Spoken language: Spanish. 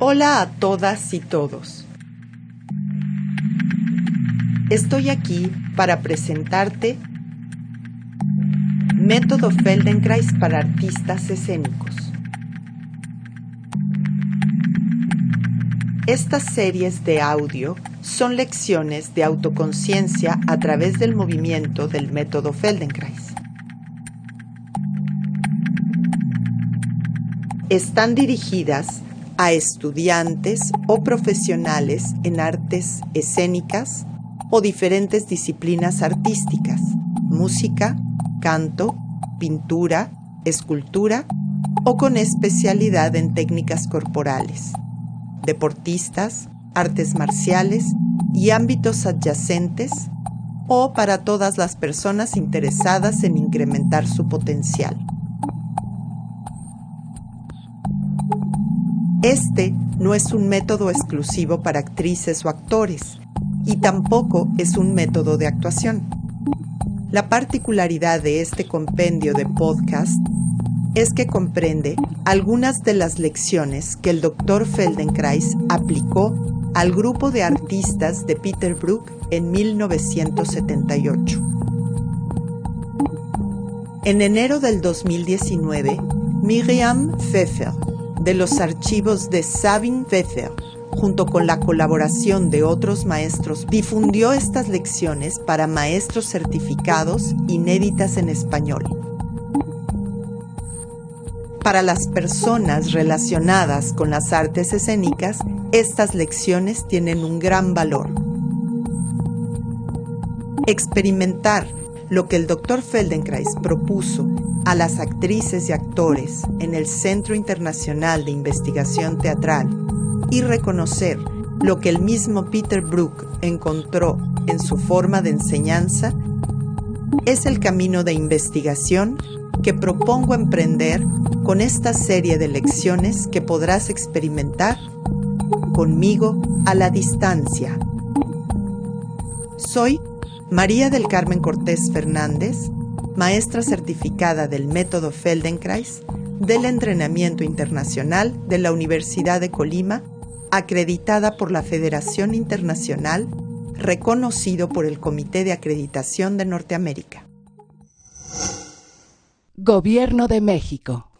Hola a todas y todos. Estoy aquí para presentarte Método Feldenkrais para artistas escénicos. Estas series de audio son lecciones de autoconciencia a través del movimiento del método Feldenkrais. Están dirigidas a estudiantes o profesionales en artes escénicas o diferentes disciplinas artísticas, música, canto, pintura, escultura o con especialidad en técnicas corporales, deportistas, artes marciales y ámbitos adyacentes o para todas las personas interesadas en incrementar su potencial. Este no es un método exclusivo para actrices o actores y tampoco es un método de actuación. La particularidad de este compendio de podcast es que comprende algunas de las lecciones que el Dr. Feldenkrais aplicó al grupo de artistas de Peter Brook en 1978. En enero del 2019, Miriam Pfeffer de los archivos de Sabine Pfeffer, junto con la colaboración de otros maestros, difundió estas lecciones para maestros certificados inéditas en español. Para las personas relacionadas con las artes escénicas, estas lecciones tienen un gran valor. Experimentar lo que el Dr. Feldenkrais propuso a las actrices y actores en el Centro Internacional de Investigación Teatral y reconocer lo que el mismo Peter Brook encontró en su forma de enseñanza, es el camino de investigación que propongo emprender con esta serie de lecciones que podrás experimentar conmigo a la distancia. Soy María del Carmen Cortés Fernández, maestra certificada del método Feldenkrais del entrenamiento internacional de la Universidad de Colima, acreditada por la Federación Internacional, reconocido por el Comité de Acreditación de Norteamérica. Gobierno de México.